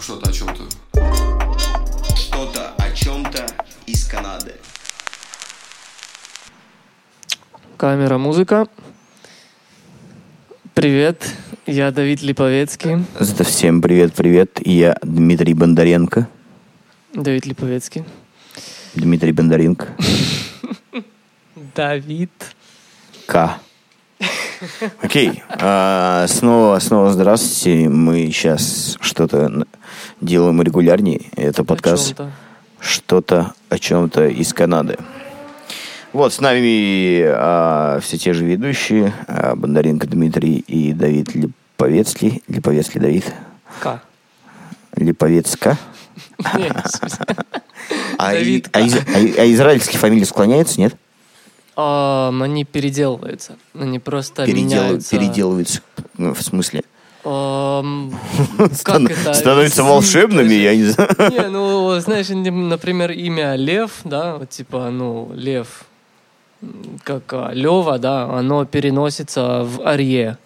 Что-то о чем-то. Что-то о чем-то из Канады. Камера, музыка. Привет, я Давид Липовецкий. Да, Всем привет-привет. Я Дмитрий Бондаренко. Давид Липовецкий. Дмитрий Бондаренко. Давид. К. Окей. А, снова, снова здравствуйте. Мы сейчас что-то делаем регулярнее. Это подкаст что-то о чем-то из Канады. Вот с нами а, все те же ведущие а, Бондаренко Дмитрий и Давид Липовецкий. Липовецкий Давид. К. Липовецка. Не, в смысле. А, а а- а израильские фамилии склоняются, нет? Ам, Они переделываются. Они просто Передел- меняются. переделываются, ну, в смысле. Стан- Как это? Становятся волшебными, я не знаю. Не, ну, знаешь, например, имя Лев, да, вот типа, ну, Лев, как а, Лева, да, оно переносится в Арье.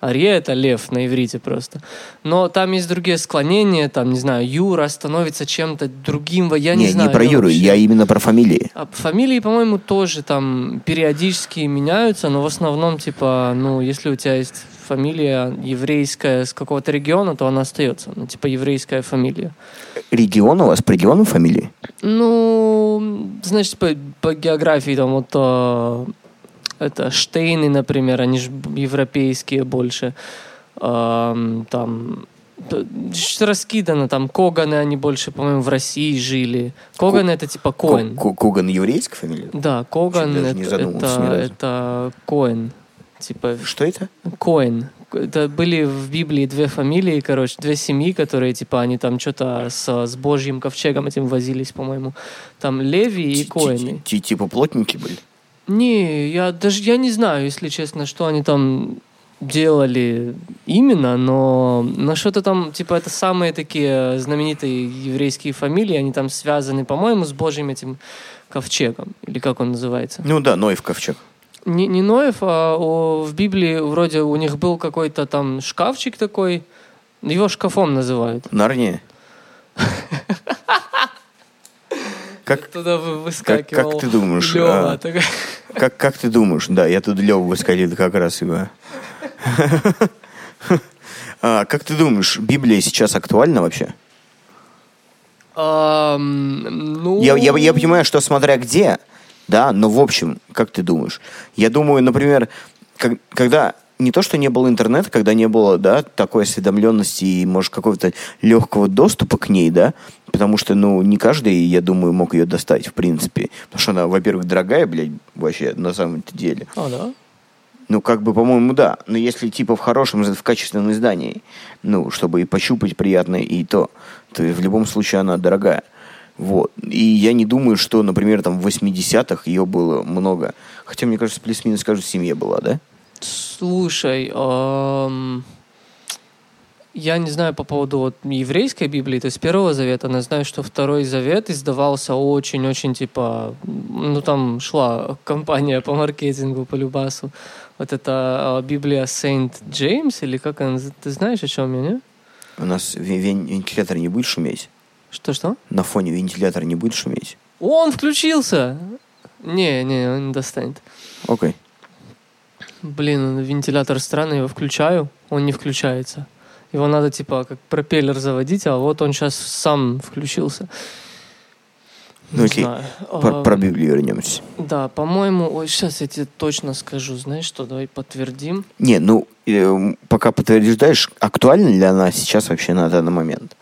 Арье — это лев на иврите просто. Но там есть другие склонения, там, не знаю, Юра становится чем-то другим, я не, Не, знаю. не про Юру, вообще- я именно про фамилии. А фамилии, по-моему, тоже там периодически меняются, но в основном, типа, ну, если у тебя есть фамилия еврейская с какого-то региона, то она остается. Ну, типа, еврейская фамилия. Регион у вас по региону фамилии? Ну, значит, по, по географии там вот а, это Штейны, например, они же европейские больше. Ам, там раскидано, там Коганы, они больше, по-моему, в России жили. Коганы это типа Коэн. Ко- Коган еврейская фамилия? Да, Коган это, это, это Коэн. Типа Что это? Коэн. Это были в Библии две фамилии, короче, две семьи, которые, типа, они там что-то с, с Божьим ковчегом этим возились, по-моему. Там Леви и Коэны. ти- Типа плотники были? Не, я даже я не знаю, если честно, что они там делали именно, но, но что-то там, типа, это самые такие знаменитые еврейские фамилии, они там связаны, по-моему, с Божьим этим ковчегом, или как он называется. Ну да, Ноев ковчег. Не, не Ноев, а о- в Библии вроде у них был какой-то там шкафчик такой, его шкафом называют. Нарния. Как, Туда вы- выскакивал как ты думаешь, Лёва, а? такой. как, как ты думаешь? Да, я тут Леву выскочил как раз его. А, Как ты думаешь, Библия сейчас актуальна вообще? Ам, ну... Я, я, я понимаю, что смотря где, да, но в общем, как ты думаешь? Я думаю, например, как- когда не то, что не было интернета, когда не было, да, такой осведомленности и, может, какого-то легкого доступа к ней, да, потому что, ну, не каждый, я думаю, мог ее достать, в принципе. Потому что она, во-первых, дорогая, блядь, вообще, на самом-то деле. А, да? Ну, как бы, по-моему, да. Но если, типа, в хорошем, в качественном издании, ну, чтобы и пощупать приятно, и то, то в любом случае она дорогая. Вот. И я не думаю, что, например, там в 80-х ее было много. Хотя, мне кажется, плюс-минус, скажу, в семье была, да? Слушай, ам, я не знаю по поводу вот еврейской Библии, то есть Первого Завета, но знаю, что Второй Завет издавался очень-очень, типа, ну там шла компания по маркетингу, по Любасу. Вот это а, Библия Saint Джеймс, или как она, ты знаешь, о чем я, не? У нас вен- вен- вентилятор не будет шуметь. Что-что? На фоне вентилятор не будет шуметь. Он включился! Не, не, он не достанет. Окей. Блин, вентилятор странный, его включаю, он не включается. Его надо типа как пропеллер заводить, а вот он сейчас сам включился. Ну, окей. знаю. Про, А, про Библию вернемся. Да, по-моему, ой, сейчас я тебе точно скажу, знаешь что, давай подтвердим. Не, ну, э, пока подтверждаешь, актуальна ли она сейчас вообще на данный момент?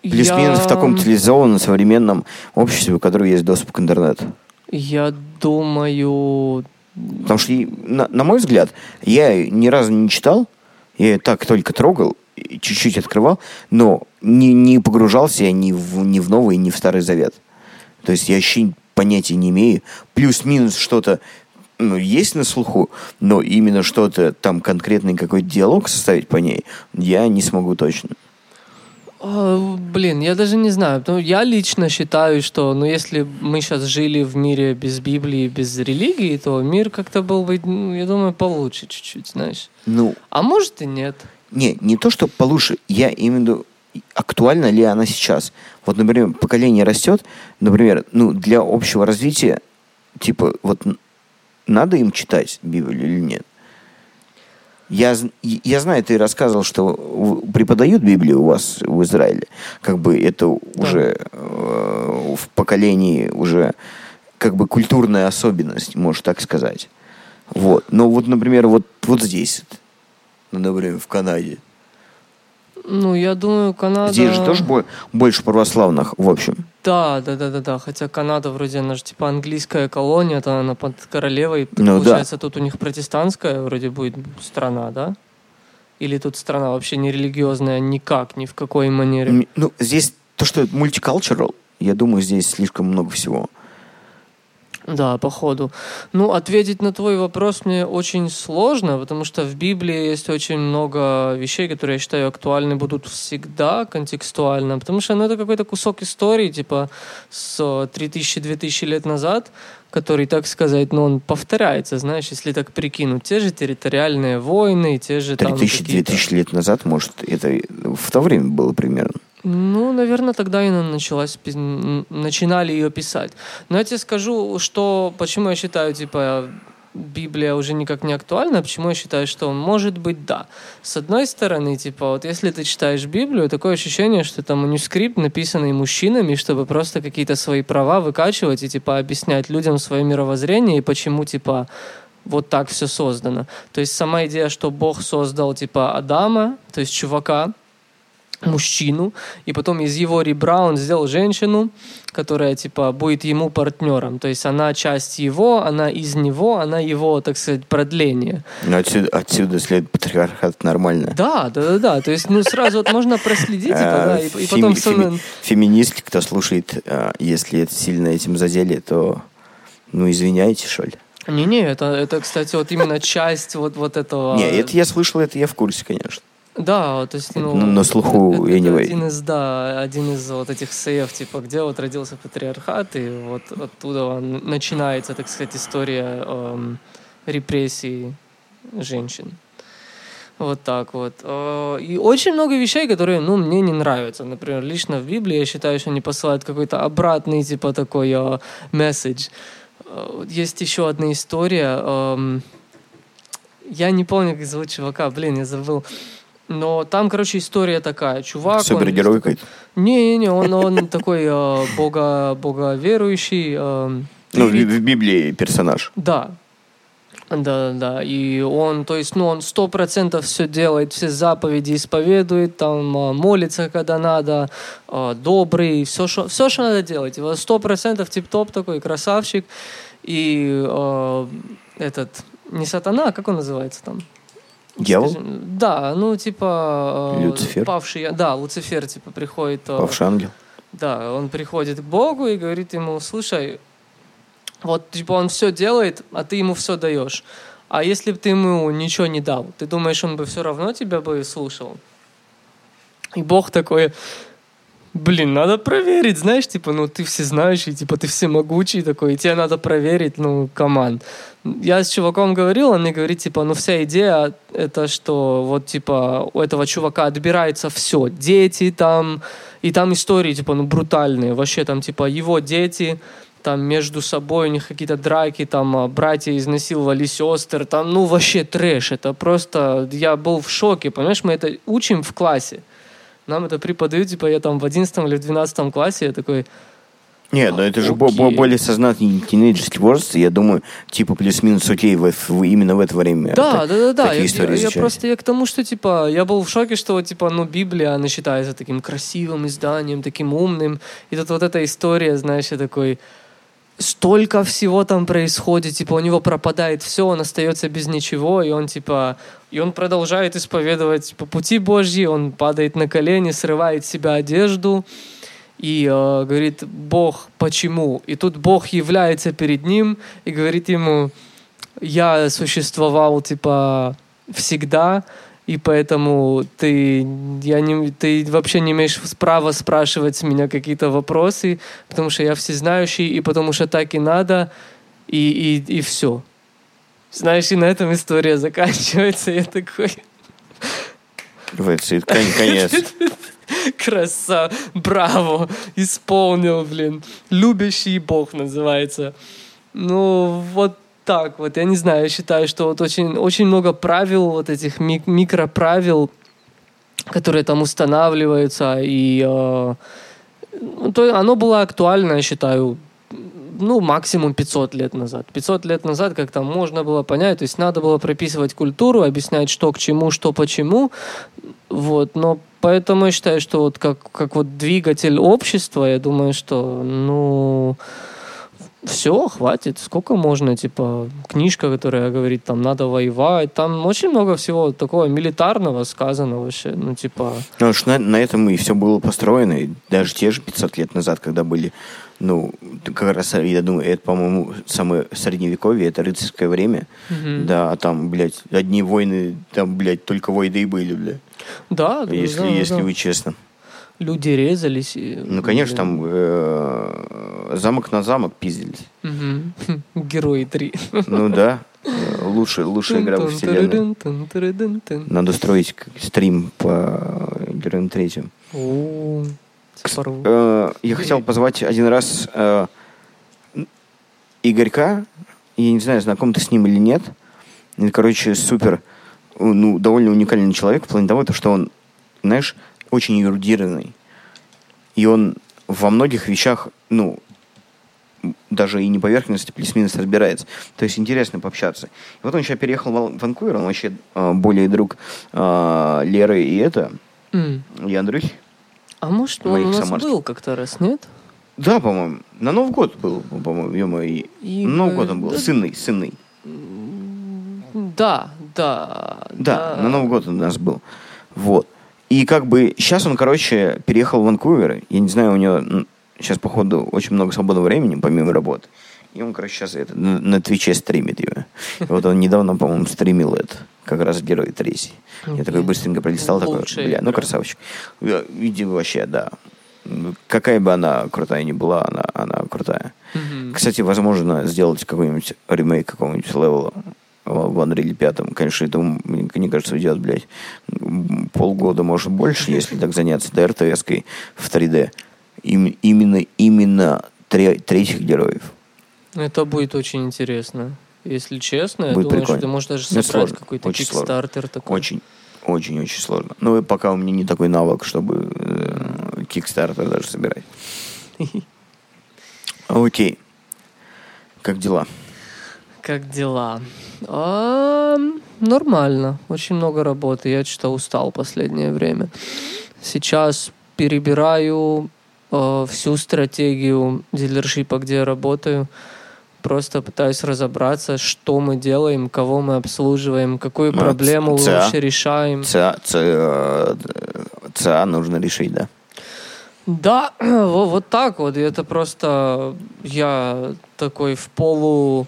Плюс-минус Я- в таком цивилизованном современном обществе, у которого есть доступ к интернету. Я думаю, Потому что, на, на мой взгляд, я ни разу не читал, я её так только трогал, чуть-чуть открывал, но не, не погружался я ни в, ни в Новый, ни в Старый Завет. То есть я вообще понятия не имею. Плюс-минус что-то ну, есть на слуху, но именно что-то там конкретный какой-то диалог составить по ней я не смогу точно. А, Блин, я даже не знаю. Ну, я лично считаю, что ну, если мы сейчас жили в мире без Библии, без религии, то мир как-то был бы, ну, я думаю, получше чуть-чуть, знаешь. Ну, А может и нет. Не, не то, что получше. Я имею в виду, актуальна ли она сейчас? Вот, например, поколение растет, например, ну, для общего развития, типа, вот надо им читать Библию или нет? Я, я знаю, ты рассказывал, что преподают Библию у вас в Израиле. Как бы это уже э, в поколении уже как бы культурная особенность, можно так сказать. Вот. Но вот, например, вот, вот здесь, ну, например, в Канаде. Ну, я думаю, Канада... Здесь же тоже бо- больше православных, в общем. Да, да, да, да, да. Хотя Канада вроде она же типа английская колония, то она под королевой. Ну, Получается, тут у них протестантская вроде будет страна, да? Или тут страна вообще не религиозная никак, ни в какой манере. Ну, здесь то, что это мультикалчерал, я думаю, здесь слишком много всего. Да, походу. Ну, ответить на твой вопрос мне очень сложно, потому что в Библии есть очень много вещей, которые я считаю актуальны будут всегда контекстуально, потому что ну, это какой-то кусок истории, типа с 3000-2000 лет назад, который, так сказать, ну, он повторяется, знаешь, если так прикинуть. Те же территориальные войны, те же там какие-то- 3000-2000 лет назад, может, это в то время было примерно. Ну, наверное, тогда и началась, начинали ее писать. Но я тебе скажу, что почему я считаю, типа, Библия уже никак не актуальна, почему я считаю, что может быть да. С одной стороны, типа, вот если ты читаешь Библию, такое ощущение, что это манускрипт, написанный мужчинами, чтобы просто какие-то свои права выкачивать и, типа, объяснять людям свое мировоззрение и почему, типа, вот так все создано. То есть сама идея, что Бог создал, типа, Адама, то есть чувака, мужчину, и потом из его ребра он сделал женщину, которая, типа, будет ему партнером. То есть она часть его, она из него, она его, так сказать, продление. Но отсюда, отсюда следует патриархат нормально. Да, да, да, да. То есть, ну, сразу вот можно проследить, типа, А, и, потом... феми- кто слушает, а, если это сильно этим задели, то, ну, извиняйте, что ли. Не-не, это, это, кстати, вот именно часть вот, вот этого... Не, это я слышал, это я в курсе, конечно. Да, то есть, ну... На- слуху, это, anyway. один из, да, один из вот этих сейв, типа, где вот родился патриархат, и вот оттуда начинается, так сказать, история эм, репрессий женщин. Вот так вот. Э, И очень много вещей, которые, ну, мне не нравятся. Например, лично в Библии я считаю, что они посылают какой-то обратный, типа, такой э, месседж. Э, Есть еще одна история. эм, Я не помню, как зовут чувака, блин, я забыл. Но там, короче, история такая. Чувак... Супергерой какой-то. Не-не-не, он, он такой э, бога, боговерующий. э, Ну, в, в Библии персонаж. да. Да, да, и он, то есть, ну, он сто процентов все делает, все заповеди исповедует, там, а, молится, когда надо, а, добрый, все, что, все, что надо делать. Его сто процентов тип-топ такой, красавчик. И а, этот, не сатана, а как он называется там? Дьявол? Да, ну, типа... э, Люцифер? Павший, да, Луцифер, типа, приходит... э, Павший ангел. да, он приходит к Богу и говорит ему, слушай, вот типа он все делает, а ты ему все даешь. А если бы ты ему ничего не дал, ты думаешь, он бы все равно тебя бы слушал? И Бог такой, блин, надо проверить, знаешь, типа, ну ты всезнающий, типа ты всемогучий такой, и тебе надо проверить, ну, команд. Я с чуваком говорил, он мне говорит, типа, ну вся идея это, что вот, типа, у этого чувака отбирается все, дети там, и там истории, типа, ну, брутальные, вообще там, типа, его дети, там между собой у них какие-то драки, там а, братья изнасиловали сестер, там, ну, вообще трэш, это просто, я был в шоке, понимаешь, мы это учим в классе, нам это преподают, типа, я там в 11 или в 12 классе, я такой, Нет, но это же Окей. более сознательный тинейджерский возраст, я думаю, типа плюс-минус окей в, в- именно в это время. Да, так- да, да, да. Я, я- я просто я к тому, что типа я был в шоке, что типа ну Библия она считается таким красивым изданием, таким умным, и тут вот эта история, знаешь, я такой столько всего там происходит, типа у него пропадает все, он остается без ничего, и он типа и он продолжает исповедовать по пути Божьи, он падает на колени, срывает с себя одежду и э, говорит Бог, почему? И тут Бог является перед ним и говорит ему, я существовал типа всегда, и поэтому ты, я не, ты вообще не имеешь права спрашивать меня какие-то вопросы, потому что я всезнающий, и потому что так и надо, и, и, и все. Знаешь, и на этом история заканчивается. Я такой... В кон- конец. Краса, браво, исполнил, блин. Любящий Бог называется. Ну, вот так вот, я не знаю, я считаю, что вот очень, очень много правил, вот этих ми- микроправил, которые там устанавливаются, и э, ну, то оно было актуально, я считаю, ну, максимум 500 лет назад. 500 лет назад как-то можно было понять, то есть надо было прописывать культуру, объяснять, что к чему, что почему, вот, но поэтому я считаю, что вот как, как вот двигатель общества, я думаю, что, ну, все, хватит, сколько можно, типа, книжка, которая говорит, там, надо воевать, там очень много всего такого милитарного сказано вообще, ну, типа... Ну, уж на, на этом и все было построено. И даже те же 500 лет назад, когда были, ну, как раз, я думаю, это, по-моему, самое средневековье, это рыцарское время. мгм. Да, а там, блядь, одни войны, там, блядь, только войны и были, блядь. Да, да, Если, да, если да. вы честно. Люди резались. И, Ну, конечно, там э, замок на замок пиздились. мгм. Герои 3. Ну да, э, лучшая, лучшая игра во вселенной. Надо строить стрим по Героям Третьим. О, типа, Э, Я хотел позвать один раз э, Игорька. Я не знаю, знаком ты с ним или нет. Короче, супер, ну, довольно уникальный человек в плане того, то, что он, знаешь, очень эрудированный. И он во многих вещах, ну, даже и не поверхностно, плюс-минус разбирается. То есть интересно пообщаться. И вот он сейчас переехал в Ван- Ванкувер, он вообще э, более друг э, Леры и это, М. и Андрюхи. А может, он у нас самарских. был как-то раз, нет? Да, по-моему. На Новый год был, по-моему, ё и... И, Новый э, год он был. да- Сынный, сынный. Да, да. Да, на Новый год он у нас был. Вот. И как бы сейчас он, короче, переехал в Ванкувер. Я не знаю, у него сейчас, походу, очень много свободного времени, помимо работы. И он, короче, сейчас это, на, Твиче стримит его. И вот он недавно, по-моему, стримил это. Как раз Герой Третий. Я такой быстренько пролистал, такой, бля, ну красавчик. Видимо, вообще, да. Какая бы она крутая ни была, она, она крутая. Кстати, возможно, сделать какой-нибудь ремейк какого-нибудь левела в Unreal 5. Конечно, это, мне кажется, уйдет, блядь, полгода, может, больше, если так заняться ДРТС-кой в 3D. Им- именно, именно тре- третьих героев. Это будет очень интересно. Если честно, я Будет думаю, прикольно. что ты можешь даже Ну, собрать какой-то кикстартер такой. Очень, очень, очень сложно. Ну, пока у меня не такой навык, чтобы кикстартер даже собирать. Окей. Как дела? Как дела? А, нормально. Очень много работы. Я что-то устал последнее время. Сейчас перебираю э, всю стратегию дилершипа, где я работаю. Просто пытаюсь разобраться, что мы делаем, кого мы обслуживаем, какую Ну, проблему ЦА. вообще решаем. ЦА, ЦА, э, ЦА нужно решить, да? Да, во- вот так вот. И это просто я такой в полу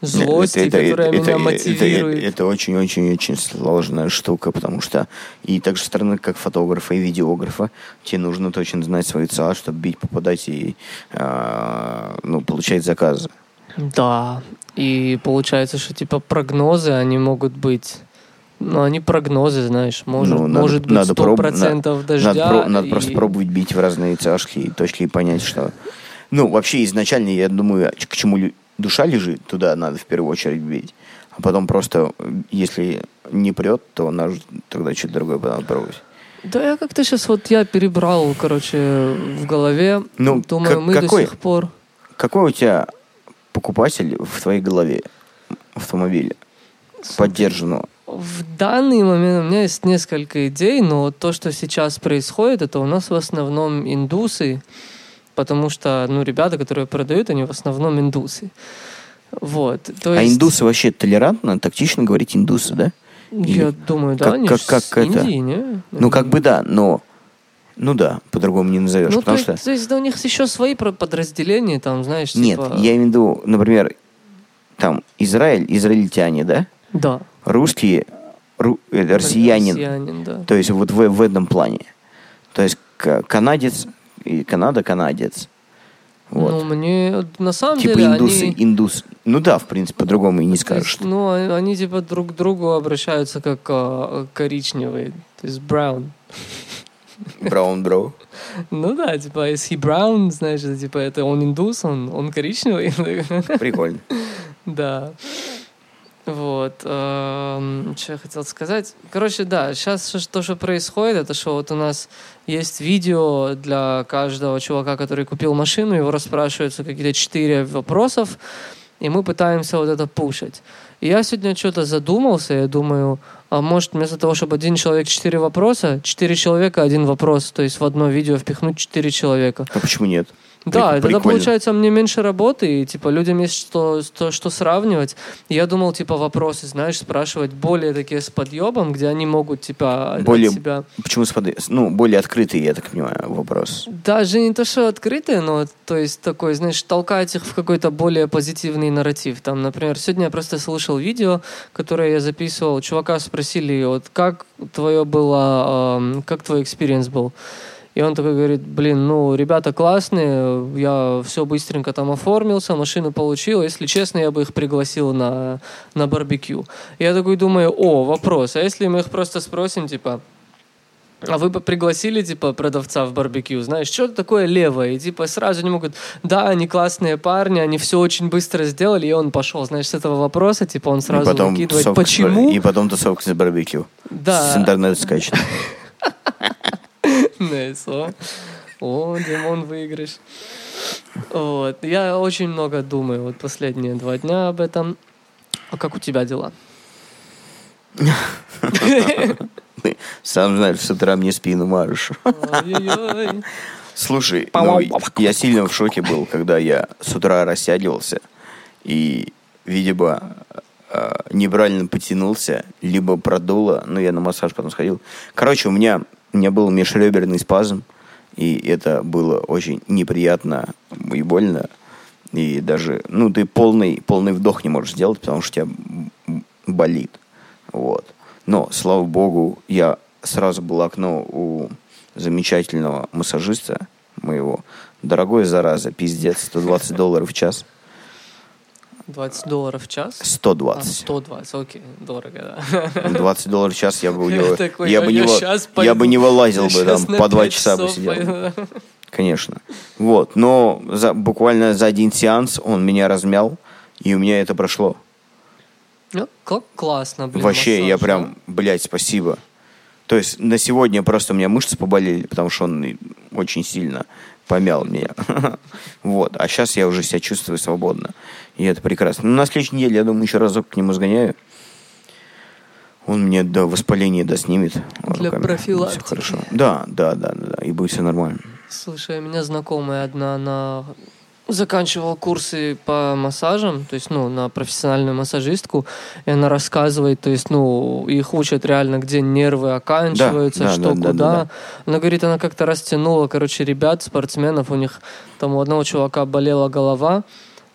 злости, Это- это- которая это- меня это- мотивирует. Это, это очень-очень-очень сложная штука, потому что и так же стороны, как фотографа и видеографа, тебе нужно точно знать свои ЦА, чтобы бить, попадать и а, ну, получать заказы. Да, и получается, что типа прогнозы, они могут быть... Ну, они прогнозы, знаешь, может, Ну, надо- может быть надо сто проб- процентов дождя. Надо, надо и- просто пробовать бить в разные и точки и понять, что... Ну, вообще, изначально, я думаю, к чему душа лежит, туда надо в первую очередь бить. А потом просто, если не прет, то надо тогда что-то другое надо пробовать. Да, я как-то сейчас вот я перебрал, короче, в голове. Ну, Думаю, как- мы какой? до сих пор... Какой у тебя покупатель в твоей голове автомобиля поддержанного? В данный момент у меня есть несколько идей, но то, что сейчас происходит, это у нас в основном индусы, потому что, ну, ребята, которые продают, они в основном индусы. Вот. То А есть, индусы вообще толерантно, тактично говорить индусы, да? Я Или думаю, да, как- они как- как это? Индии, не? Ну, как бы да, но... Ну да, по-другому не назовешь, Ну, потому то, что... то есть да, у них еще свои подразделения, там, знаешь, Нет, типа... я имею в виду, например, там, Израиль, израильтяне, да? Да. Русские, ру- э, россиянин. Россиянин, да. То есть вот в, в этом плане. То есть канадец, и Канада канадец. Вот. Ну, мне на самом типа деле индусы, они... индус. Ну да, в принципе, по-другому и не скажешь. есть, ну, а- они типа друг к другу обращаются как а, коричневые, то есть brown. Браун бро. Ну да, типа, brown, знаешь, это, типа, это он индус, он, он коричневый. Прикольно. Да. Вот. эм, Что я хотел сказать? Короче, да, сейчас то, что происходит, это что вот у нас есть видео для каждого чувака, который купил машину, его расспрашиваются какие-то четыре вопросов, и мы пытаемся вот это пушить. И я сегодня что-то задумался, я думаю, а может вместо того, чтобы один человек четыре вопроса, четыре человека один вопрос, то есть в одно видео впихнуть четыре человека. А почему нет? Да, Прик- тогда получается мне меньше работы, и типа людям есть что, что, что сравнивать. И я думал, типа, вопросы, знаешь, спрашивать более такие с подъебом, где они могут, типа, Более- себя... Почему спады- Ну, более открытый, я так понимаю, вопрос. Даже не то, что открытые, но то есть такой, знаешь, толкать их в какой-то более позитивный нарратив. Там, например, сегодня я просто слышал видео, которое я записывал. Чувака спросили, вот как твое было, эм, как твой experience был? И он такой говорит, блин, ну, ребята классные, я все быстренько там оформился, машину получил. Если честно, я бы их пригласил на, на барбекю. Я такой думаю, о, вопрос, а если мы их просто спросим, типа, а вы бы пригласили, типа, продавца в барбекю, знаешь, что такое левое? И, типа, сразу они могут, да, они классные парни, они все очень быстро сделали, и он пошел, знаешь, с этого вопроса, типа, он сразу и потом выкидывает, тусовка почему? И потом тусовка с барбекю. Да. С интернета Nice, о. Димон, выигрыш. Вот. Я очень много думаю вот последние два дня об этом. А как у тебя дела? Сам знаешь, с утра мне спину маришь. Слушай, ну, я сильно в шоке был, когда я с утра растягивался и, видимо, э, неправильно потянулся, либо продуло, ну, я на массаж потом сходил. Короче, у меня, у меня был межреберный спазм, и это было очень неприятно и больно. И даже, ну, ты полный, полный вдох не можешь сделать, потому что тебя болит. Вот. Но, слава богу, я сразу был окно у замечательного массажиста моего. Дорогой, зараза, пиздец, 120 долларов в час. 20 долларов в час? 120. А, 120, окей, дорого, да. 20 долларов в час я бы, у него- Такой, я «А бы не, я щас я бы пойду. не вылазил Я бы там по 2 пять часа бы сидел. пойду. Конечно. Вот. Но за, буквально за один сеанс он меня размял, и у меня это прошло. Ну, кл- классно, блин. Вообще, я массаж, прям, блядь, спасибо. То есть на сегодня просто у меня мышцы поболели, потому что он очень сильно помял меня. Вот. А сейчас я уже себя чувствую свободно. И это прекрасно. Ну, на следующей неделе, я думаю, еще разок к нему сгоняю. Он мне до воспаления доснимет. Для руками. профилактики. Всё хорошо. Да, да, да, да, да. И будет все нормально. Слушай, у меня знакомая одна, она заканчивала курсы по массажам, то есть, ну, на профессиональную массажистку, и она рассказывает, то есть, ну, их учат реально, где нервы оканчиваются, Да, да, что да, да, куда. да, да. Она говорит, она как-то растянула, короче, ребят, спортсменов, у них там у одного чувака болела голова,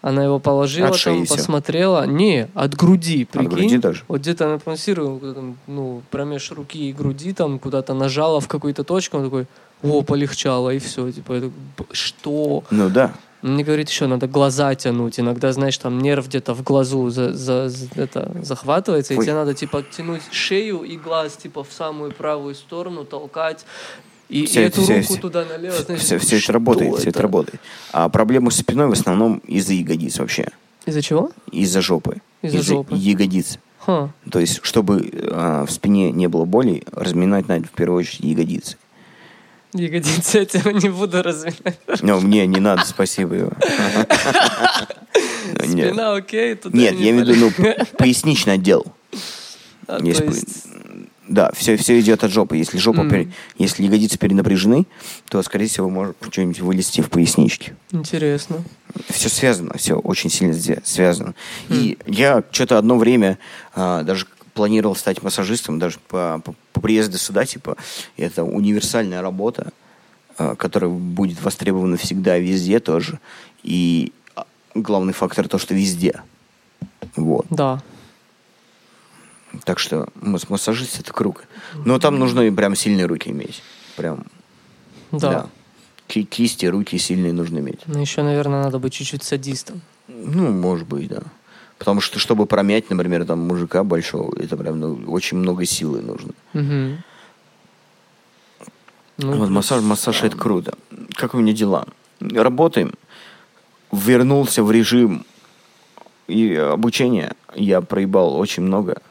она его положила, От там посмотрела. Не, от груди, прикинь. груди даже? Вот где-то она там, ну, промеж руки и груди, там, куда-то нажала в какую-то точку, он такой, о, полегчало, и все. Типа, я такой, «Б- что? Ну да. Мне говорит, еще надо глаза тянуть. Иногда, знаешь, там нерв где-то в глазу за, за- за- это, захватывается, и Ой. тебе надо, типа, тянуть шею и глаз, типа, в самую правую сторону, толкать. И, и Всё это- эту всё- руку всё- туда налево. знаешь, Все, все это что работает, все это работает. А проблемы с спиной в основном из-за ягодиц вообще. Из-за чего? Из-за жопы. Из-за жопы. ягодиц. Ха. То есть, чтобы а, в спине не было боли, разминать надо в первую очередь ягодицы. Ягодицы я тебя не буду разминать. Но мне не надо, спасибо. его. Спина окей, туда Нет, не я имею в виду, ну, поясничный отдел. А, Да, все, все идет от жопы. Если жопа, Мгм. пере- если ягодицы перенапряжены, то, скорее всего, может что-нибудь вылезти в поясничке. интересно. Все связано, все очень сильно свя- связано. И я что-то одно время а, даже планировал стать массажистом, даже по, по- по приезду сюда, типа, это универсальная работа, а, которая будет востребована всегда, везде тоже. И а, главный фактор то, что везде. Вот. Да. Так что масс- массажист это круг. Но там нужно прям сильные руки иметь. Прям, Да. да. ки- кисти, руки сильные нужно иметь. Ну, еще, наверное, надо быть чуть-чуть садистом. Ну, может быть, да. Потому что, чтобы промять, например, там мужика большого, это прям ну, очень много силы нужно. Мгм. Ну, вот массаж, массаж это круто. Как у меня дела? Работаем. Вернулся в режим и обучения. Я проебал очень много.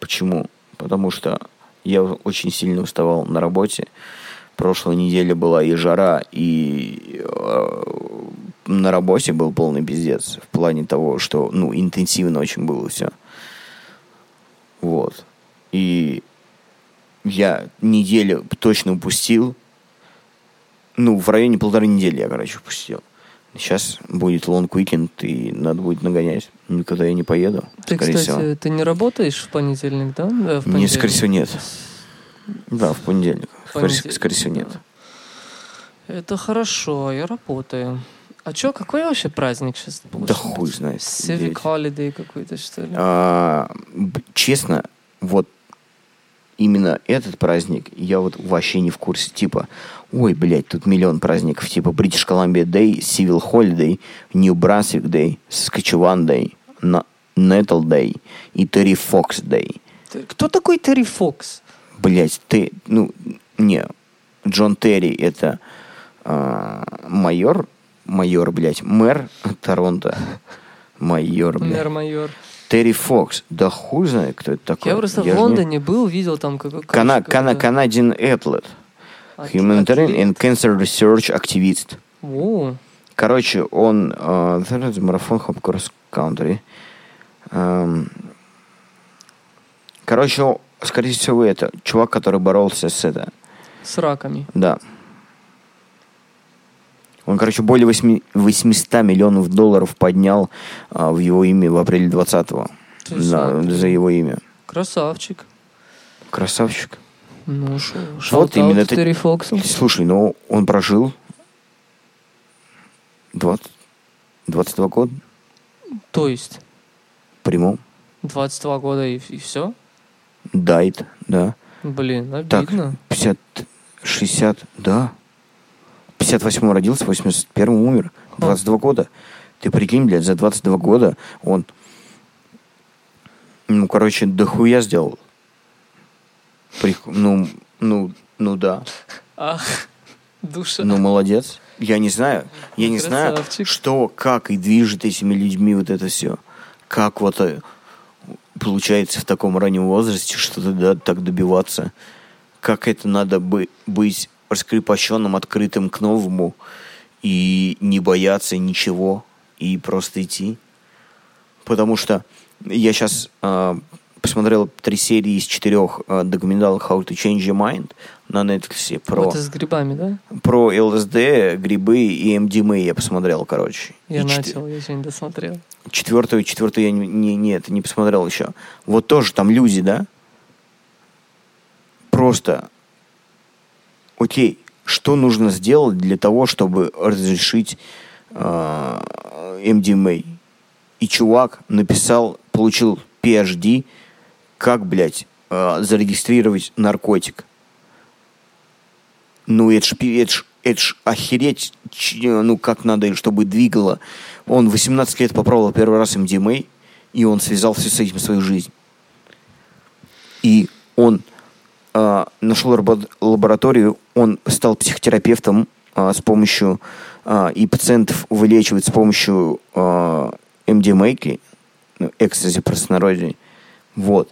Почему? Потому что я очень сильно уставал на работе. Прошлой неделе была и жара, и э, на работе был полный пиздец. В плане того, что, ну, интенсивно очень было все. Вот. И я неделю точно упустил. Ну, в районе полторы недели я, короче, упустил. Сейчас будет лонг уикенд, и надо будет нагонять. Никуда я не поеду, Ты, скорее кстати, всего. ты не работаешь в понедельник, да? Да, в Не, понедельник. скорее всего, нет. Да, в понедельник. Скорее, Понедельник, скорее всего, нет. Это хорошо, я работаю. А чё, какой вообще праздник сейчас? Да хуй знает. Civic. Holiday какой-то, что ли? А, честно, вот именно этот праздник я вот вообще не в курсе. Типа, ой, блядь, тут миллион праздников. Типа British Columbia Day, Civil Holiday, New Brunswick Day, Saskatchewan Day, Na- Natal Day и Terry Fox Day. Кто такой Терри Фокс? Блять, ты, ну, не, Джон Терри это а, майор, майор, блядь, мэр Торонто, майор, блядь. Мэр-майор. Терри Фокс, да хуй знает, кто это такой. Я просто же в не- Лондоне был, видел там как Кана, Кана, Canadian Athlete, Humanitarian and Cancer Research Activist. О, Короче, он э, марафон хоп кросс кантри. Эм, короче, скорее всего, это чувак, который боролся с это. с раками. Да. Он, короче, более 8, 800 миллионов долларов поднял а, в его имя в апреле 20-го. Ты Да, за его имя. Красавчик. Красавчик. Ну, шо, Вот именно это- Терри Фоксу. Слушай, ну он прожил 20, 22 года То есть, прямом. 22 года и, и все? Дайт, да. Блин, Так, обидно. 50, 60, да. В 58 родился, в 81 умер. 22 года. Ты прикинь, блядь, за 22 года он, ну, короче, дохуя сделал. Прих- Ну, ну, ну да. Ах, душа. Ну, молодец. Я не знаю. Я не знаю, Красавчик. что, как и движет этими людьми вот это все. Как вот э, получается в таком раннем возрасте что-то да, так добиваться. Как это надо бы, быть раскрепощенным, открытым к новому и не бояться ничего и просто идти. Потому что я сейчас посмотрел три серии из четырех э, документалов How to Change Your Mind на Netflix про Это с грибами, да? про ЛСД, грибы и МДМА я посмотрел, короче. Я И чет- начал, я еще не досмотрел. Четвертую, четвертую я не, не, нет, не посмотрел еще. Вот тоже там люди, да? Просто, окей, что нужно сделать для того, чтобы разрешить э, МДМА? И чувак написал, получил PhD, как, блядь, э, зарегистрировать наркотик. Ну, это ж, это ж, это ж охереть, ч- ну, как надо, чтобы двигало. Он 18 лет попробовал первый раз МДМА, и он связал все с этим свою жизнь. И он э, нашел рабо- лабораторию, он стал психотерапевтом э, с помощью, э, и пациентов вылечивает с помощью э, МДМА, ну, экстази простонародье. Вот.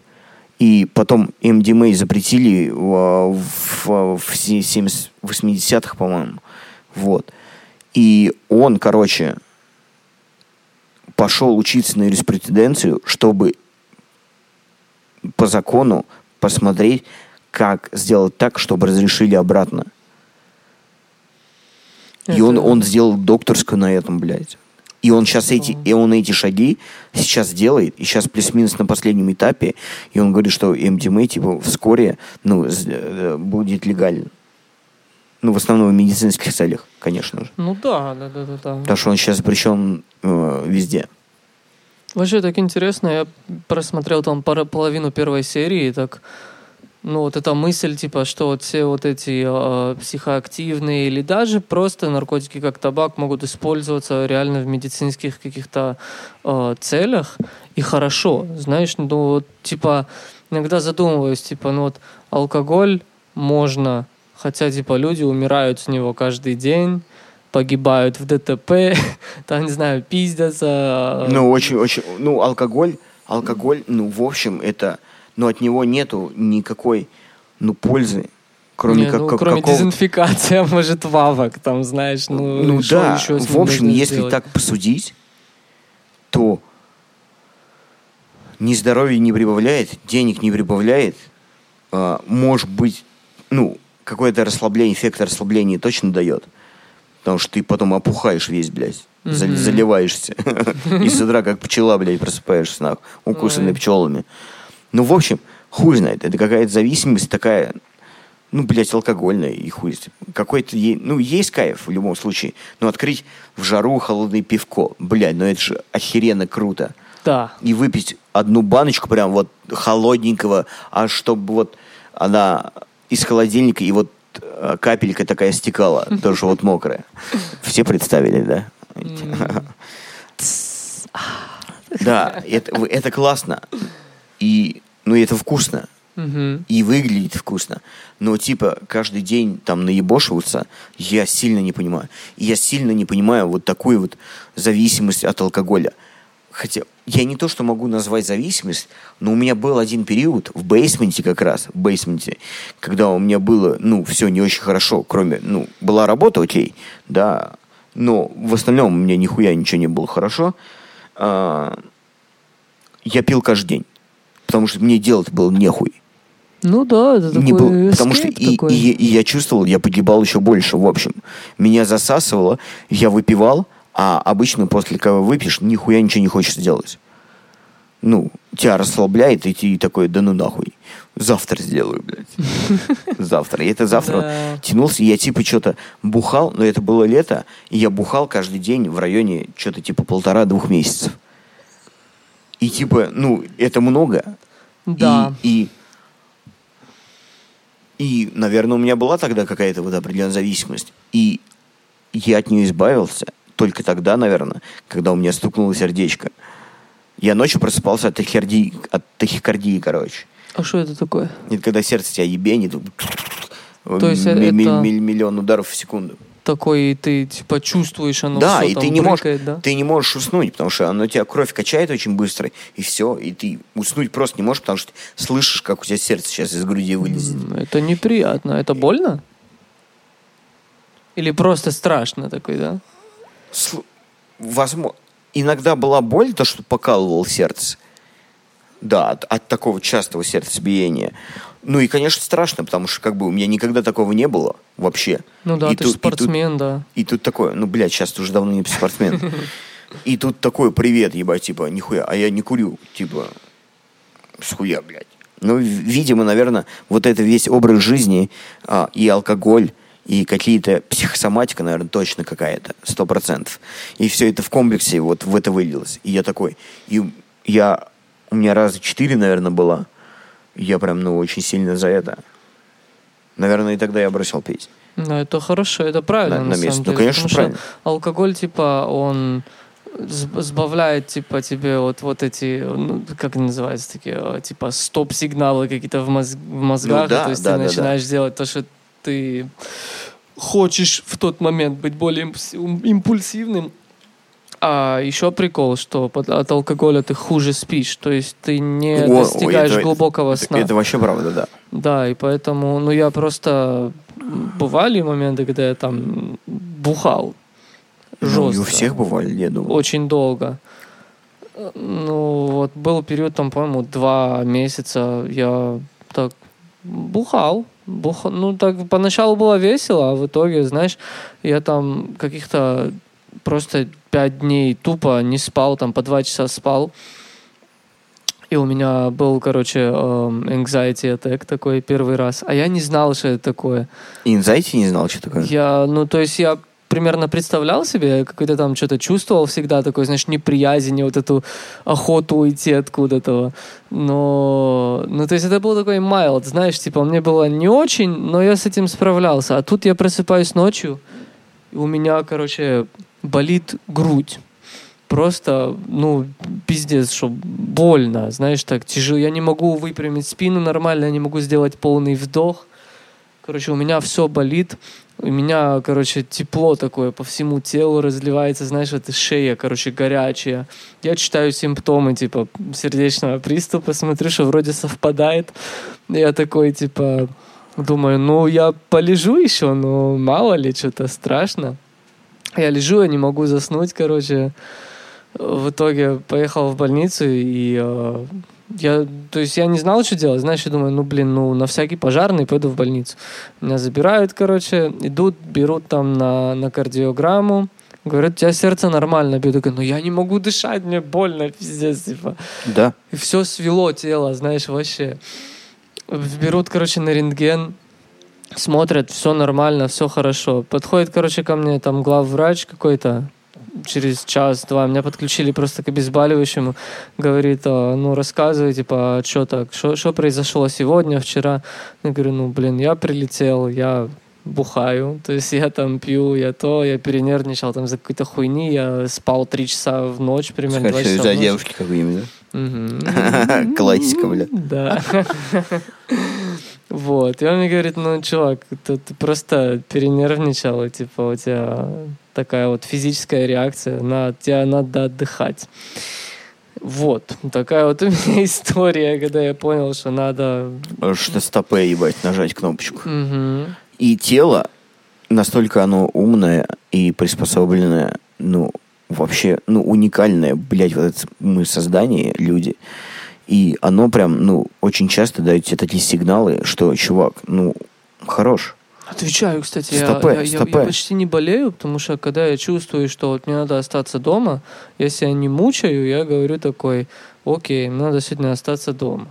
И потом МДМА запретили в, в, в се- 70 80-х, по-моему. Вот. И он, короче, пошел учиться на юриспруденцию, чтобы по закону посмотреть, как сделать так, чтобы разрешили обратно. И он, Это- он сделал докторскую на этом, блядь. И он сейчас эти, и он эти шаги сейчас делает, и сейчас плюс-минус на последнем этапе, и он говорит, что МДМА, типа, вскоре, ну, э, будет легально. Ну, в основном в медицинских целях, конечно же. Ну да, да, да, да, да. Потому что он сейчас запрещен э, везде. Вообще так интересно, я просмотрел там пара- половину первой серии, и так ну, вот эта мысль, типа, что вот все вот эти э, психоактивные или даже просто наркотики, как табак, могут использоваться реально в медицинских каких-то э, целях, и хорошо, знаешь, ну, вот, типа, иногда задумываюсь, типа, ну, вот, алкоголь можно, хотя, типа, люди умирают с него каждый день, погибают в ДТП, там, не знаю, пиздятся. Ну, очень-очень... Ну, алкоголь, алкоголь, ну, в общем, это... Ну, от него нету никакой, ну, пользы. Кроме, Не, как, ну, как- кроме какого- дезинфикации, а может, вавок, там, знаешь, ну, Ну что да, еще в общем, если сделать? так посудить, то ни здоровья не прибавляет, денег не прибавляет, а, может быть, ну, какое-то расслабление, эффект расслабления точно дает. Потому что ты потом опухаешь весь, блядь. Мгм. Заливаешься. И с утра, как пчела, блядь, просыпаешься, нахуй, укусанный пчелами. Ну, в общем, хуй знает. Это какая-то зависимость такая, ну, блядь, алкогольная и хуй. Какой-то, ну, есть кайф в любом случае. Но открыть в жару холодное пивко, блядь, ну это же охеренно круто. Да. И выпить одну баночку прям вот холодненького, а чтобы вот она из холодильника и вот э, капелька такая стекала, тоже вот мокрая. Все представили, да? Да, это, это классно. И, ну, это вкусно. Мгм. И выглядит вкусно. Но, типа, каждый день там наебошиваться, я сильно не понимаю. И я сильно не понимаю вот такую вот зависимость от алкоголя. Хотя я не то, что могу назвать зависимость, но у меня был один период в бейсменте как раз, в бейсменте, когда у меня было, ну, все не очень хорошо, кроме, ну, была работа, окей, да, но в остальном у меня нихуя ничего не было хорошо. А, я пил каждый день, потому что мне делать было нехуй. Ну да, это Не такой был- потому что и, такой. и- и я чувствовал, я погибал еще больше, в общем. Меня засасывало, я выпивал, а обычно после кого выпьешь, нихуя ничего не хочешь делать. Ну, тебя расслабляет, и ты такой, да ну нахуй. Завтра сделаю, блядь. Завтра. И это завтра Да. тянулся, и я типа что-то бухал, но это было лето, и я бухал каждый день в районе что-то типа полтора-двух месяцев. И типа, ну, это много, Да. и, и, и, наверное, у меня была тогда какая-то вот определенная зависимость. И я от нее избавился только тогда, наверное, когда у меня стукнуло сердечко. Я ночью просыпался от тахикардии, от тахикардии короче. А что это такое? Это когда сердце тебя ебенит. То есть ми- это- ми- ми- миллион ударов в секунду. Такой, и ты типа чувствуешь, оно да, всё и там ты не, можешь, да? ты не можешь уснуть, потому что оно тебя кровь качает очень быстро, и все, и ты уснуть просто не можешь, потому что слышишь, как у тебя сердце сейчас из груди вылезет. Это неприятно. Это больно? Или просто страшно такой, да? Слу- возможно, иногда была боль, то, что покалывал сердце. Да, от, от такого частого сердцебиения. Ну и, конечно, страшно, потому что как бы у меня никогда такого не было вообще. Ну да, И ты тут- же и тут- спортсмен, да. И тут такое, ну, блядь, сейчас ты уже давно не спортсмен. И тут такой привет, ебать, типа, нихуя, а я не курю, типа, схуя, блядь. Ну, видимо, наверное, вот это весь образ жизни а, и алкоголь, и какие-то психосоматика, наверное, точно какая-то, сто процентов. И все это в комплексе вот в это вылилось. И я такой, и я, у меня раза четыре, наверное, было. Я прям, ну, очень сильно за это. Наверное, и тогда я бросил пить. Ну, это хорошо, это правильно, На- на, на месте. Ну, деле. конечно, потому правильно. что алкоголь, типа, он сб- сбавляет, типа, тебе вот, вот эти, ну, как они называются, такие, э, типа, стоп-сигналы какие-то в, моз- в мозгах. Ну да, то есть да, ты да, да. начинаешь делать то, что ты хочешь в тот момент быть более импульс- импульсивным. А еще прикол, что под- от алкоголя ты хуже спишь, то есть ты не О, достигаешь это- глубокого это- сна. Это вообще правда, да. Да, и поэтому, ну, я просто... Бывали моменты, когда я там бухал Ну, жестко. и у всех бывали, я думаю. Очень долго. Ну, вот был период, там, по-моему, два месяца я так бухал. Бух... Ну, так поначалу было весело, а в итоге, знаешь, я там каких-то просто пять дней тупо не спал, там по два часа спал. И у меня был, короче, эм, anxiety attack такой первый раз. А я не знал, что это такое. И Anxiety не знал, что такое? Я, ну, то есть я примерно представлял себе, какой-то там что-то чувствовал всегда, такой, знаешь, неприязнь, вот эту охоту уйти откуда-то. Но, ну, то есть это был такой mild, знаешь, типа, мне было не очень, но я с этим справлялся. А тут я просыпаюсь ночью, и у меня, короче, болит грудь просто, ну, пиздец, что больно, знаешь, так тяжело. Я не могу выпрямить спину нормально, я не могу сделать полный вдох. Короче, у меня все болит. У меня, короче, тепло такое по всему телу разливается, знаешь, это шея, короче, горячая. Я читаю симптомы, типа, сердечного приступа, смотрю, что вроде совпадает. Я такой, типа, думаю, ну, я полежу еще, но мало ли, что-то страшно. Я лежу, я не могу заснуть, короче в итоге поехал в больницу, и э, я, то есть я не знал, что делать. Знаешь, я думаю, ну, блин, ну, на всякий пожарный пойду в больницу. Меня забирают, короче, идут, берут там на, на кардиограмму, говорят, у тебя сердце нормально бьет. Я говорю, ну, я не могу дышать, мне больно, пиздец, типа. Да. И все свело тело, знаешь, вообще. Берут, короче, на рентген, смотрят, все нормально, все хорошо. Подходит, короче, ко мне там главврач какой-то, через час-два меня подключили просто к обезболивающему. Говорит, а, ну, рассказывай, типа, что так, что произошло сегодня, вчера. Я говорю, ну, блин, я прилетел, я бухаю, то есть я там пью, я то, я перенервничал там за какой-то хуйни, я спал три часа в ночь, примерно два часа за девушки какой-нибудь, да? Классика, бля. Да. Вот. И он мне говорит, ну, чувак, ты, ты просто перенервничал, типа, у тебя такая вот физическая реакция, на тебе надо отдыхать. Вот, такая вот у меня история, когда я понял, что надо... Что стопе, ебать, нажать кнопочку. Угу. И тело, настолько оно умное и приспособленное, ну, вообще, ну, уникальное, блядь, вот это мы создание, люди. И оно прям, ну, очень часто дает тебе такие сигналы, что, чувак, ну, хорош. Отвечаю, кстати, стопе, я, я, стопе. я почти не болею, потому что когда я чувствую, что вот мне надо остаться дома, если я не мучаю, я говорю такой, окей, мне надо сегодня остаться дома.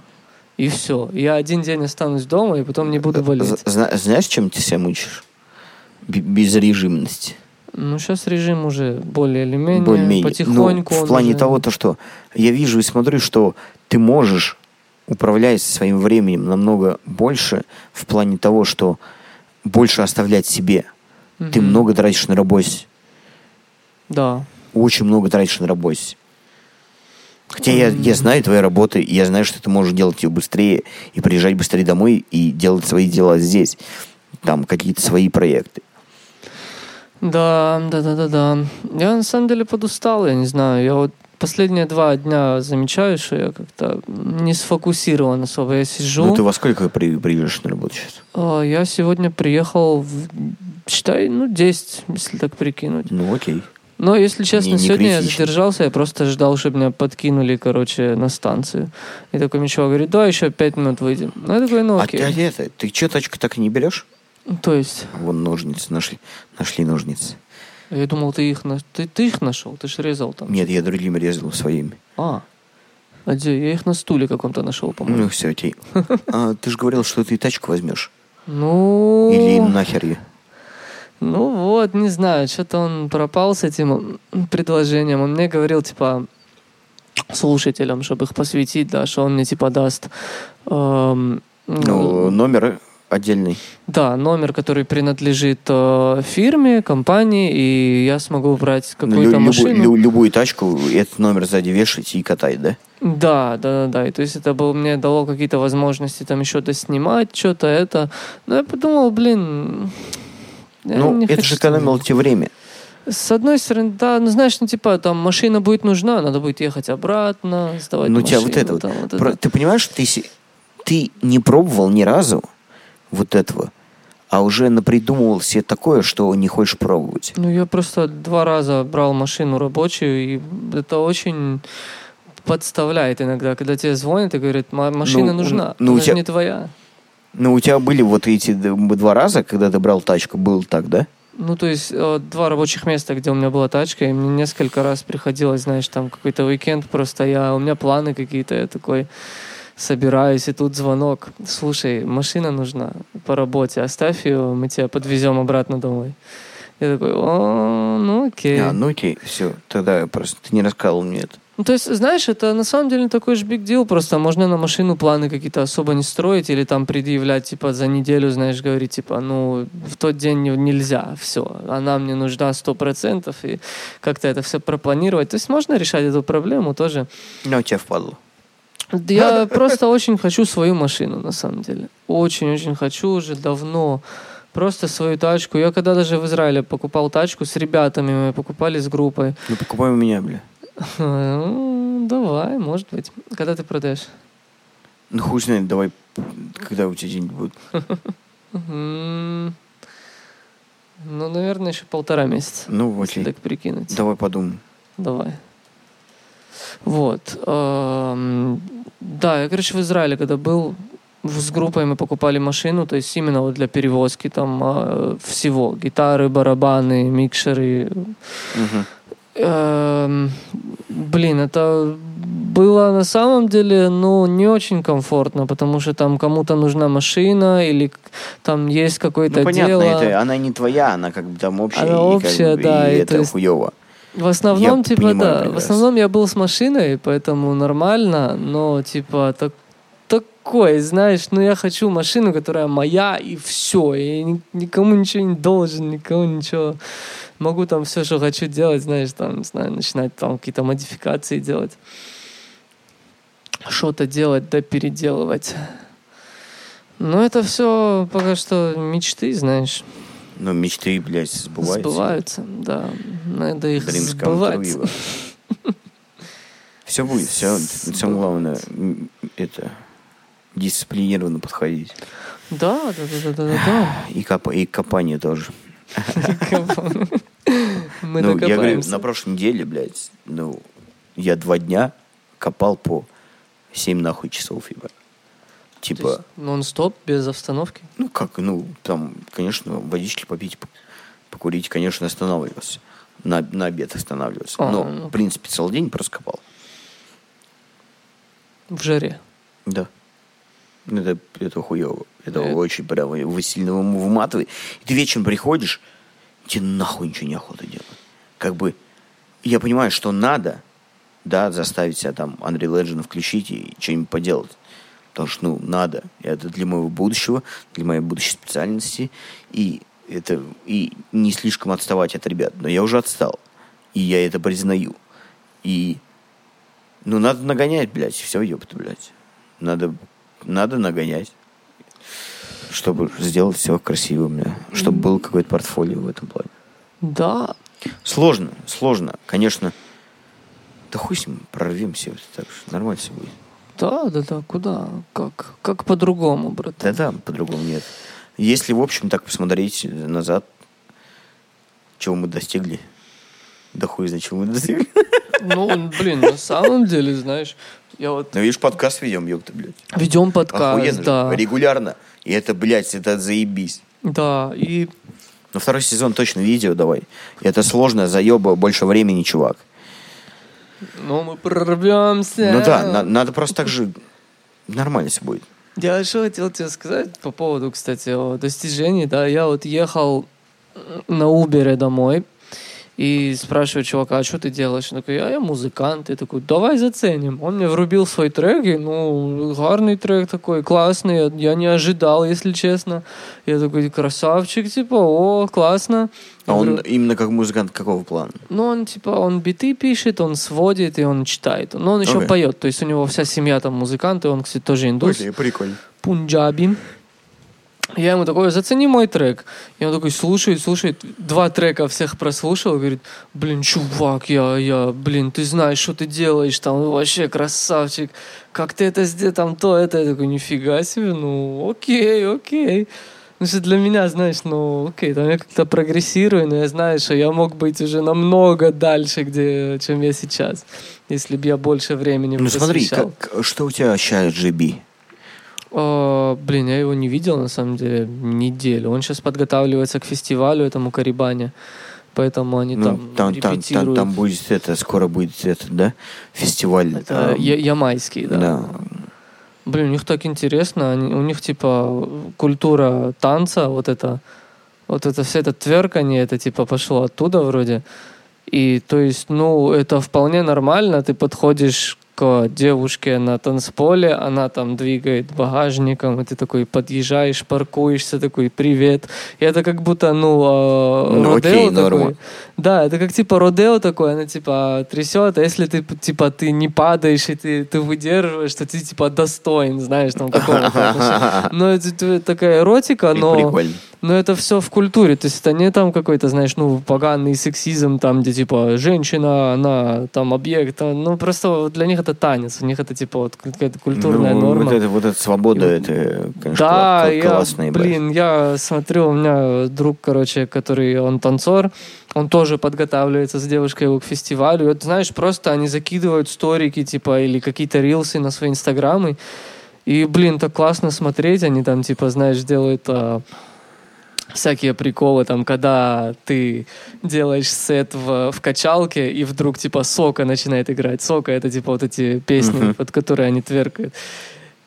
И все. Я один день останусь дома, и потом не буду болеть. Зна- знаешь, чем ты себя мучишь? Б- безрежимность. Ну, сейчас режим уже более или менее, Более-менее. потихоньку. Ну, в плане уже- того, то, что я вижу и смотрю, что ты можешь управлять своим временем намного больше в плане того, что больше оставлять себе. Ты Мгм. много тратишь на работе. Да. Очень много тратишь на работе. Хотя я, я знаю твои работы, и я знаю, что ты можешь делать ее быстрее и приезжать быстрее домой и делать свои дела здесь. Там какие-то свои проекты. Да, да, да, да, да. Я на самом деле подустал, я не знаю. Я вот последние два дня замечаю, что я как-то не сфокусирован особо. Я сижу. Ну, ты во сколько при, приезжаешь на работу сейчас? А, Я сегодня приехал, в, считай, ну, 10, если так прикинуть. Ну, окей. Но, если честно, Не- не сегодня я критично. задержался, я просто ждал, чтобы меня подкинули, короче, на станцию. И такой мне чувак говорит, да, еще пять минут выйдем. Ну, я такой, ну, А окей. ты, это, ты что, тачку так и не берешь? То есть, Вон ножницы нашли. Нашли ножницы. я думал, ты их, на- ты, ты их нашел, ты ж резал там. Нет, я другими резал своими. А, а где? Я их на стуле каком-то нашел, по-моему. Ну, все, окей. А, ты же говорил, что ты тачку возьмешь. Ну, Или нахер ее. ну вот, не знаю, что-то он пропал с этим предложением. Он мне говорил, типа, слушателям, чтобы их посвятить, да, что он мне, типа, даст... эм, Ну, номер отдельный. Да, номер, который принадлежит э, фирме, компании, и я смогу брать Ну, какую-то лю- машину. любую, лю- любую тачку, этот номер сзади вешать и катать, да? Да, да, да, да. И то есть это был, мне дало какие-то возможности там еще доснимать что-то это. Но я подумал, блин, ну, это же экономило тебе время. С одной стороны, да, ну знаешь, ну типа там машина будет нужна, надо будет ехать обратно, сдавать Ну, у тебя вот это вот. там, вот это. Про- Ты понимаешь, ты, ты не пробовал ни разу вот этого, а уже напридумывал себе такое, что не хочешь пробовать. Ну, я просто два раза брал машину рабочую, и это очень подставляет иногда, когда тебе звонят и говорят, «Ма- машина Ну, нужна, ну, у она же тебя- не твоя. Ну, у тебя были вот эти два раза, когда ты брал тачку, был так, да? Ну, то есть э, два рабочих места, где у меня была тачка, и мне несколько раз приходилось, знаешь, там какой-то уикенд, просто я, у меня планы какие-то, я такой собираюсь, и тут звонок. Слушай, машина нужна по работе, оставь ее, мы тебя подвезем обратно домой. Я такой, о, ну окей. А, ну окей, все, тогда просто ты не рассказывал мне это. Ну, то есть, знаешь, это на самом деле такой же big deal, просто можно на машину планы какие-то особо не строить или там предъявлять, типа, за неделю, знаешь, говорить, типа, ну, в тот день не- нельзя, все, она мне нужна сто процентов, и как-то это все пропланировать. То есть можно решать эту проблему тоже. Ну, у тебя впадло. Да Я просто очень хочу свою машину, на самом деле. Очень-очень хочу уже давно. Просто свою тачку. Я когда даже в Израиле покупал тачку с ребятами, мы покупали с группой. Ну, покупай у меня, бля. Ну, давай, может быть. Когда ты продаешь? Ну, хуй знает, давай, когда у тебя деньги будут. Ну, наверное, еще полтора месяца. Ну, окей. так прикинуть. Давай подумаем. Давай. Вот. эм, Да, я, короче, в Израиле, когда был, с группой мы покупали машину, то есть именно вот для перевозки там э, всего. Гитары, барабаны, микшеры. Эм, Блин, это было на самом деле, ну, не очень комфортно, потому что там кому-то нужна машина или там есть какое-то Ну, понятно, дело. это, она не твоя, она как бы там общая. Она и как общая, бы, да, И и это то есть- хуево. В основном, Я типа, понимаю да. В прекрасно. основном я был с машиной, поэтому нормально, но, типа, так, такой, знаешь, ну я хочу машину, которая моя, и все. Я ни- никому ничего не должен, никому ничего. Могу там все, что хочу делать, знаешь, там, не знаю, начинать там какие-то модификации делать. Что-то делать, да переделывать. Но это все пока что мечты, знаешь, Но мечты, блядь, сбываются. сбываются. Да, надо их Dreams сбывать. Все будет, все, самое главное, это дисциплинированно подходить. Да, да, да, да, да, да. И, коп, и копание тоже. Мы ну, я говорю, на прошлой неделе, блядь, ну, я два дня копал по 7 нахуй часов, ебать. Типа, Нон-стоп, без остановки? ну как, ну, там, конечно, водички попить, покурить, конечно, останавливался. На, на обед останавливался. А, Но, ну. в принципе, целый день просто копал. В жаре. Да. Это, это хуево. Это Э. очень прям вы сильно вым- выматывает. И ты вечером приходишь, тебе нахуй ничего не охота делать. Как бы, я понимаю, что надо, да, заставить себя там Unreal Engine включить и что-нибудь поделать. Потому что, ну, надо. Это для моего будущего, для моей будущей специальности. И это и не слишком отставать от ребят. Но я уже отстал. И я это признаю. И ну, надо нагонять, блядь. Все, ёпта, блядь. Надо, надо нагонять. Чтобы сделать все красивым, бля. Чтобы было какое-то портфолио в этом плане. Да. Сложно, сложно. Конечно. Да хуй с ним, прорвемся. вот Так что нормально все будет. Да, да, да. Куда? Как? Как по-другому, брат? Да-да, по-другому нет. Если, в общем, так посмотреть назад, чего мы достигли, да хуй знает, чего мы достигли. Ну, блин, на самом деле, знаешь, я вот Ну, видишь, подкаст ведем, ёпта, блядь. ведем подкаст, Охуенно да. регулярно. И это, блядь, это заебись. Да, и Ну, второй сезон точно видео давай. Это сложно, заеба, больше времени, чувак. ну мы прорвемся. Ну да, на- надо просто так же... Нормально все будет. Я еще хотел тебе сказать. По поводу, кстати, достижений, да, я вот ехал на Убере домой и спрашиваю чувака, а что ты делаешь? Он такой, а я музыкант. Я такой, давай заценим. Он мне врубил свой трек, и, ну, гарный трек такой, классный, я, не ожидал, если честно. Я такой, красавчик, типа, о, классно. А Я он говорю, именно как музыкант какого плана? ну, он типа, он биты пишет, он сводит и он читает. Но он еще Окей. поет. То есть у него вся семья там музыканты, он, кстати, тоже индус. прикольно. Пунджаби. Я ему такой, зацени мой трек. И он такой слушает, слушает, два трека всех прослушал, говорит, блин, чувак, я, я, блин, ты знаешь, что ты делаешь, там, вообще красавчик, как ты это сделал, там, то, это. Я такой, нифига себе, ну, окей, окей. Ну, что для меня, знаешь, ну, окей, там я как-то прогрессирую, но я знаю, что я мог быть уже намного дальше, где, чем я сейчас, если бы я больше времени Ну смотри, посвящал. как- что у тебя сейчас GB? А, блин, я его не видел, на самом деле, неделю. Он сейчас подготавливается к фестивалю этому Карибане. Поэтому они Ну, там, там, там, там, репетируют. там будет это, скоро будет это, да, фестиваль. Это там, я- ямайский, да. да. Блин, у них так интересно. Они, у них типа культура танца, вот это Вот это все это тверканье, это типа пошло оттуда вроде. И то есть, ну, это вполне нормально. Ты подходишь к девушке на танцполе, она там двигает багажником, и ты такой подъезжаешь, паркуешься, такой привет. И это как будто, ну, э, Ну, родео окей, такой. норма. Да, это как типа родео такое, она типа трясет, а если ты типа ты не падаешь и ты, ты выдерживаешь, то ты типа достоин, знаешь, там такого. Ну, это, это такая эротика, но... Прикольно. Но это все в культуре, то есть это не там какой-то, знаешь, ну, поганый сексизм, там, где, типа, женщина, она, там, объект, а, ну, просто для них это танец, у них это, типа, вот какая-то культурная Ну, норма. Вот, это, вот эта свобода, это, конечно, Да, я, классная. бля. блин, я смотрю, у меня друг, короче, который, он танцор, он тоже подготавливается с девушкой его к фестивалю. И вот, знаешь, просто они закидывают сторики, типа, или какие-то рилсы на свои инстаграмы. И, блин, так классно смотреть. Они там, типа, знаешь, делают а, всякие приколы, там, когда ты делаешь сет в, в качалке, и вдруг, типа, сока начинает играть. Сока — это, типа, вот эти песни, Мгм. под которые они тверкают.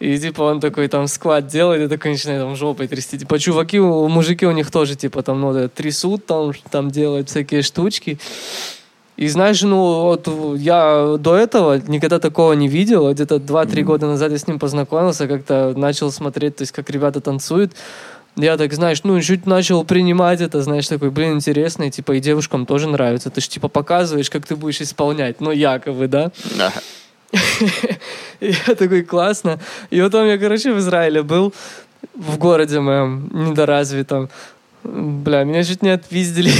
И, типа, он такой там сквад делает, и такой начинает там жопой трясти. Типа, чуваки, мужики у них тоже, типа, там, ну, да, трясут, там, там делают всякие штучки. И знаешь, ну, вот я до этого никогда такого не видел. Где-то 2-3 года назад я с ним познакомился, как-то начал смотреть, то есть, как ребята танцуют. Я так, знаешь, ну, чуть начал принимать это, знаешь, такой, блин, интересно, и, типа, и девушкам тоже нравится. Ты же, типа, показываешь, как ты будешь исполнять, ну, якобы, да? Да. Я такой, классно. И потом я, короче, в Израиле был, в городе моем недоразвитом. Бля, меня чуть не отпиздили.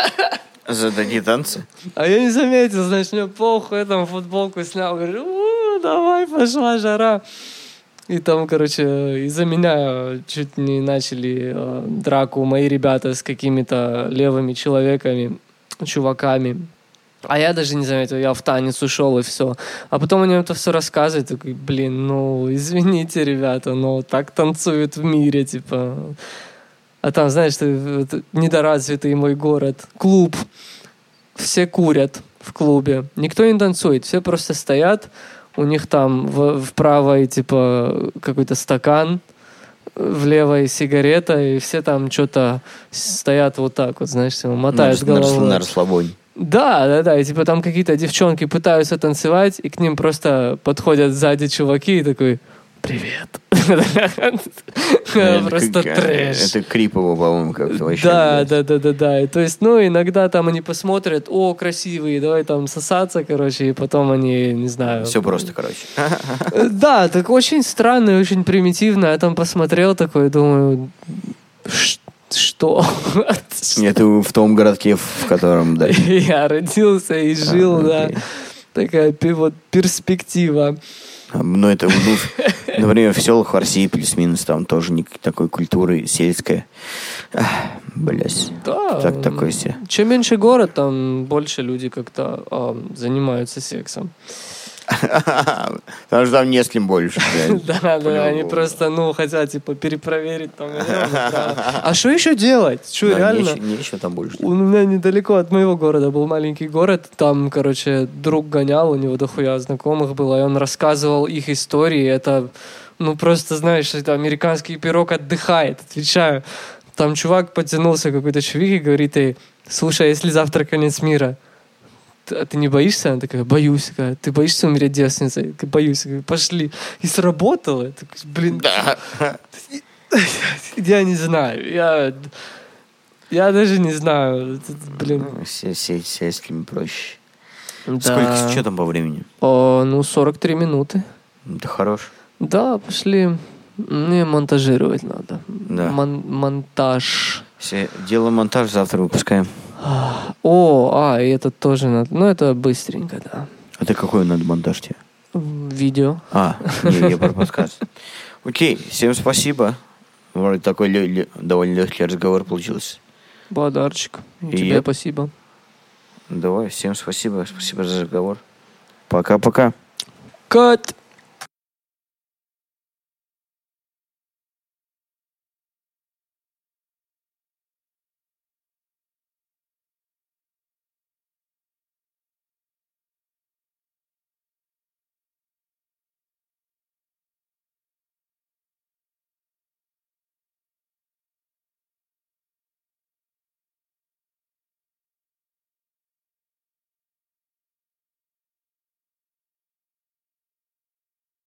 За такие танцы? А я не заметил, знаешь, мне похуй, я там футболку снял, говорю, «У, давай, пошла жара. И там, короче, из-за меня чуть не начали э, драку мои ребята с какими-то левыми человеками, чуваками. А я даже не заметил, я в танец ушел и все. А потом они это все рассказывают, такой, блин, ну, извините, ребята, но так танцуют в мире, типа. А там, знаешь, ты- недоразвитый мой город, клуб, все курят в клубе, никто не танцует, все просто стоят, у них там в, в правой, типа, какой-то стакан, в левой сигарета, и все там что-то стоят вот так вот, знаешь, типа, мотают рас- головой. на расслабоне. Да, да, да. И типа там какие-то девчонки пытаются танцевать, и к ним просто подходят сзади чуваки и такой Привет. Просто как- трэш. Это крипово, по-моему, как-то вообще. Да, да, да, да, да. И то есть, ну, иногда там они посмотрят, о, красивые, давай там сосаться, короче, и потом они, не знаю. Все просто, короче. Э, Да, так очень странно и очень примитивно. Я там посмотрел такой, думаю, «Ш- что? Это в том городке, в котором, да. Я родился и жил, А, да. Такая вот перспектива. Ну, это, ну, например, в селах в России плюс-минус там тоже никакой такой культуры сельской. Ах, Блядь. Да. Так такое себе. Чем меньше город, там больше люди как-то ам, занимаются сексом. Потому что там не с кем больше. Да, да, они просто, ну, хотят, типа, перепроверить там. А что еще делать? Что, реально? нечего- там больше. У меня недалеко от моего города был маленький город. Там, короче, друг гонял, у него дохуя знакомых было, и он рассказывал их истории. Это, ну, просто, знаешь, это американский пирог отдыхает, отвечаю. Там чувак потянулся, какой-то чувак, и говорит ей, слушай, а если завтра конец мира, а ты не боишься? Она такая, боюсь. Такая, ты боишься умереть девственницей? Я боюсь. Я говорю, пошли. И сработало. Я такой, блин, я не знаю. Я, я даже не знаю. Блин. Се- се- Сельскими проще. Да. Сколько, что там по времени? О, ну, 43 минуты. Это хорош. Да, пошли. Мне монтажировать надо. Да. Мон- монтаж. Все, делаем монтаж, завтра выпускаем. О, а, и это тоже надо. Ну, это быстренько, да. А ты какой надо монтаж тебе? Видео. А, не, я про подкаст. Окей, всем спасибо. Вроде такой лё- лё- довольно легкий разговор получился. И И тебе я- спасибо. Давай, всем спасибо. Спасибо за разговор. Пока-пока. Кат!